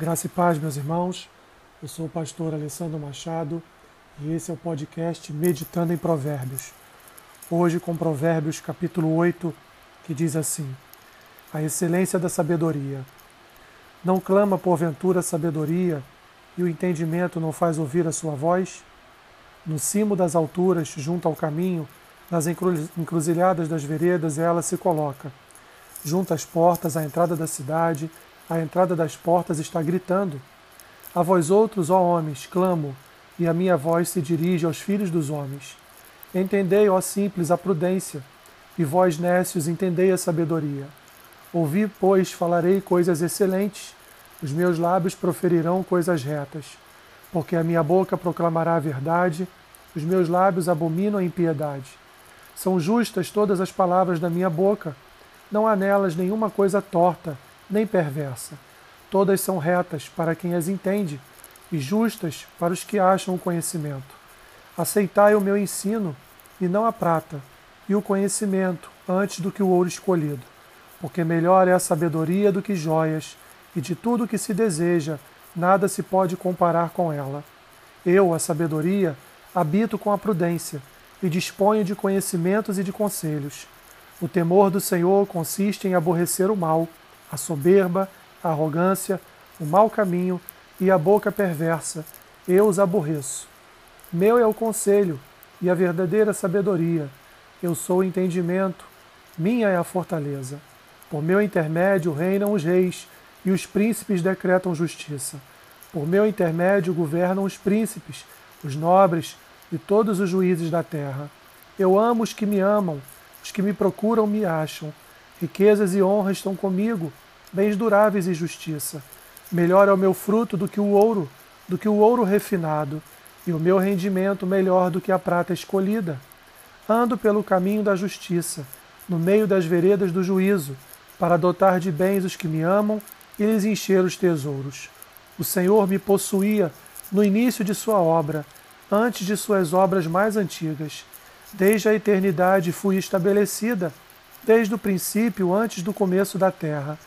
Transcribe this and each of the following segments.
Graça e paz, meus irmãos. Eu sou o pastor Alessandro Machado e esse é o podcast Meditando em Provérbios. Hoje com Provérbios capítulo 8, que diz assim: A excelência da sabedoria. Não clama porventura sabedoria e o entendimento não faz ouvir a sua voz? No cimo das alturas, junto ao caminho, nas encruzilhadas das veredas, ela se coloca. Junto às portas, à entrada da cidade, à entrada das portas está gritando. A vós outros, ó homens, clamo, e a minha voz se dirige aos filhos dos homens. Entendei, ó simples, a prudência, e vós, nécios, entendei a sabedoria. Ouvi, pois, falarei coisas excelentes, os meus lábios proferirão coisas retas, porque a minha boca proclamará a verdade, os meus lábios abominam a impiedade. São justas todas as palavras da minha boca, não há nelas nenhuma coisa torta, nem perversa. Todas são retas para quem as entende, e justas para os que acham o conhecimento. Aceitai o meu ensino, e não a prata, e o conhecimento, antes do que o ouro escolhido, porque melhor é a sabedoria do que joias, e de tudo que se deseja, nada se pode comparar com ela. Eu, a sabedoria, habito com a prudência, e disponho de conhecimentos e de conselhos. O temor do Senhor consiste em aborrecer o mal, a soberba, a arrogância, o mau caminho e a boca perversa. Eu os aborreço. Meu é o conselho e a verdadeira sabedoria. Eu sou o entendimento. Minha é a fortaleza. Por meu intermédio reinam os reis e os príncipes decretam justiça. Por meu intermédio governam os príncipes, os nobres e todos os juízes da terra. Eu amo os que me amam, os que me procuram me acham. Riquezas e honra estão comigo, bens duráveis e justiça. Melhor é o meu fruto do que o ouro, do que o ouro refinado, e o meu rendimento melhor do que a prata escolhida. Ando pelo caminho da justiça, no meio das veredas do juízo, para dotar de bens os que me amam e lhes encher os tesouros. O Senhor me possuía no início de sua obra, antes de suas obras mais antigas. Desde a eternidade fui estabelecida Desde o princípio, antes do começo da terra,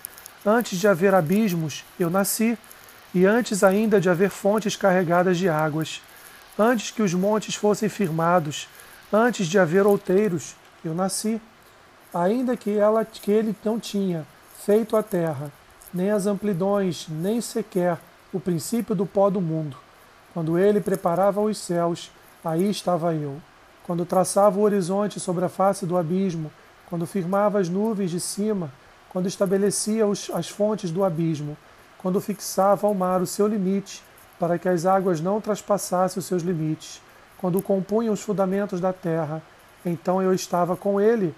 antes de haver abismos, eu nasci, e antes ainda de haver fontes carregadas de águas, antes que os montes fossem firmados, antes de haver outeiros, eu nasci. Ainda que, ela, que ele não tinha feito a terra, nem as amplidões, nem sequer o princípio do pó do mundo. Quando ele preparava os céus, aí estava eu. Quando traçava o horizonte sobre a face do abismo, quando firmava as nuvens de cima, quando estabelecia os, as fontes do abismo, quando fixava ao mar o seu limite, para que as águas não traspassassem os seus limites, quando compunha os fundamentos da terra, então eu estava com ele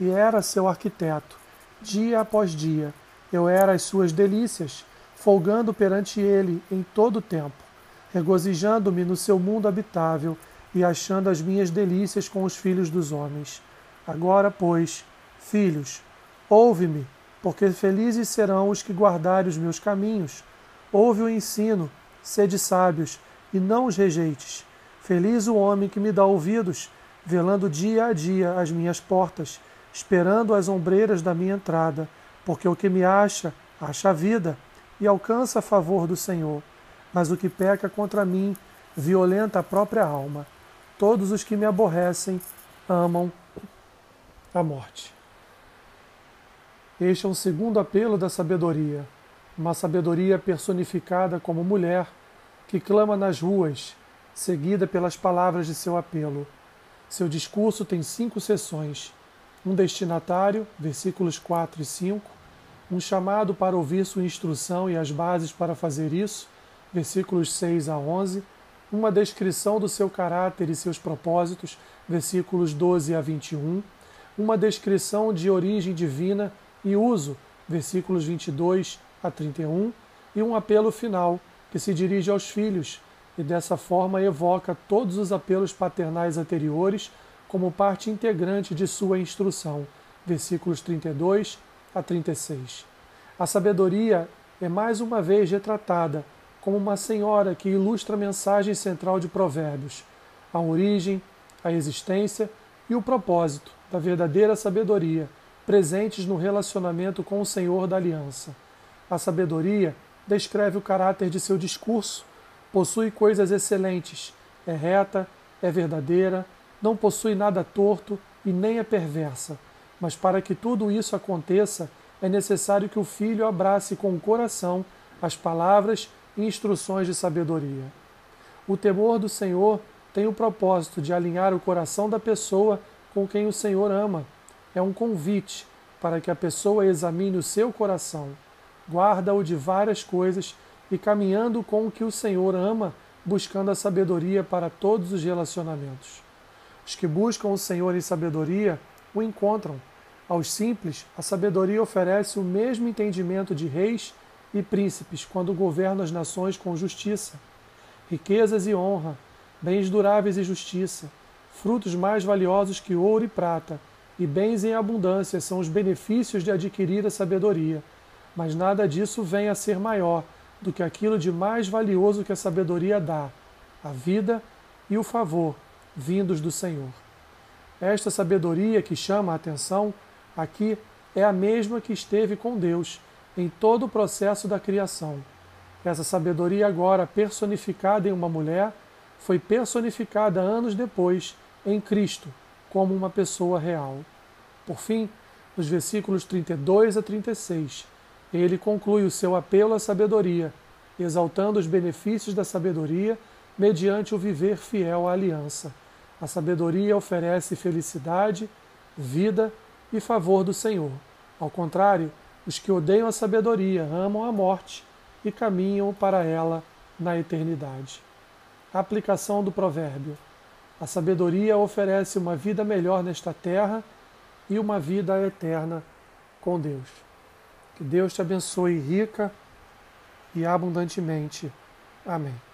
e era seu arquiteto. Dia após dia, eu era as suas delícias, folgando perante ele em todo o tempo, regozijando-me no seu mundo habitável e achando as minhas delícias com os filhos dos homens. Agora, pois, filhos, ouve-me, porque felizes serão os que guardarem os meus caminhos. Ouve o ensino, sede sábios, e não os rejeites. Feliz o homem que me dá ouvidos, velando dia a dia as minhas portas, esperando as ombreiras da minha entrada, porque o que me acha, acha vida, e alcança a favor do Senhor. Mas o que peca contra mim, violenta a própria alma. Todos os que me aborrecem amam a morte. Este é um segundo apelo da sabedoria, uma sabedoria personificada como mulher que clama nas ruas, seguida pelas palavras de seu apelo. Seu discurso tem cinco sessões: um destinatário, versículos 4 e 5, um chamado para ouvir sua instrução e as bases para fazer isso, versículos 6 a 11, uma descrição do seu caráter e seus propósitos, versículos 12 a 21 uma descrição de origem divina e uso, versículos 22 a 31, e um apelo final que se dirige aos filhos e dessa forma evoca todos os apelos paternais anteriores como parte integrante de sua instrução, versículos 32 a 36. A sabedoria é mais uma vez retratada como uma senhora que ilustra a mensagem central de Provérbios, a origem, a existência e o propósito da verdadeira sabedoria presentes no relacionamento com o Senhor da aliança. A sabedoria descreve o caráter de seu discurso, possui coisas excelentes, é reta, é verdadeira, não possui nada torto e nem é perversa. Mas para que tudo isso aconteça, é necessário que o filho abrace com o coração as palavras e instruções de sabedoria. O temor do Senhor tem o propósito de alinhar o coração da pessoa com quem o Senhor ama. É um convite para que a pessoa examine o seu coração, guarda-o de várias coisas e caminhando com o que o Senhor ama, buscando a sabedoria para todos os relacionamentos. Os que buscam o Senhor em sabedoria o encontram. Aos simples, a sabedoria oferece o mesmo entendimento de reis e príncipes quando governam as nações com justiça. Riquezas e honra, bens duráveis e justiça, frutos mais valiosos que ouro e prata, e bens em abundância são os benefícios de adquirir a sabedoria, mas nada disso vem a ser maior do que aquilo de mais valioso que a sabedoria dá, a vida e o favor vindos do Senhor. Esta sabedoria que chama a atenção aqui é a mesma que esteve com Deus em todo o processo da criação. Essa sabedoria, agora personificada em uma mulher, foi personificada anos depois em Cristo, como uma pessoa real. Por fim, nos versículos 32 a 36, ele conclui o seu apelo à sabedoria, exaltando os benefícios da sabedoria mediante o viver fiel à aliança. A sabedoria oferece felicidade, vida e favor do Senhor. Ao contrário, os que odeiam a sabedoria amam a morte e caminham para ela na eternidade. A aplicação do provérbio. A sabedoria oferece uma vida melhor nesta terra e uma vida eterna com Deus. Que Deus te abençoe rica e abundantemente. Amém.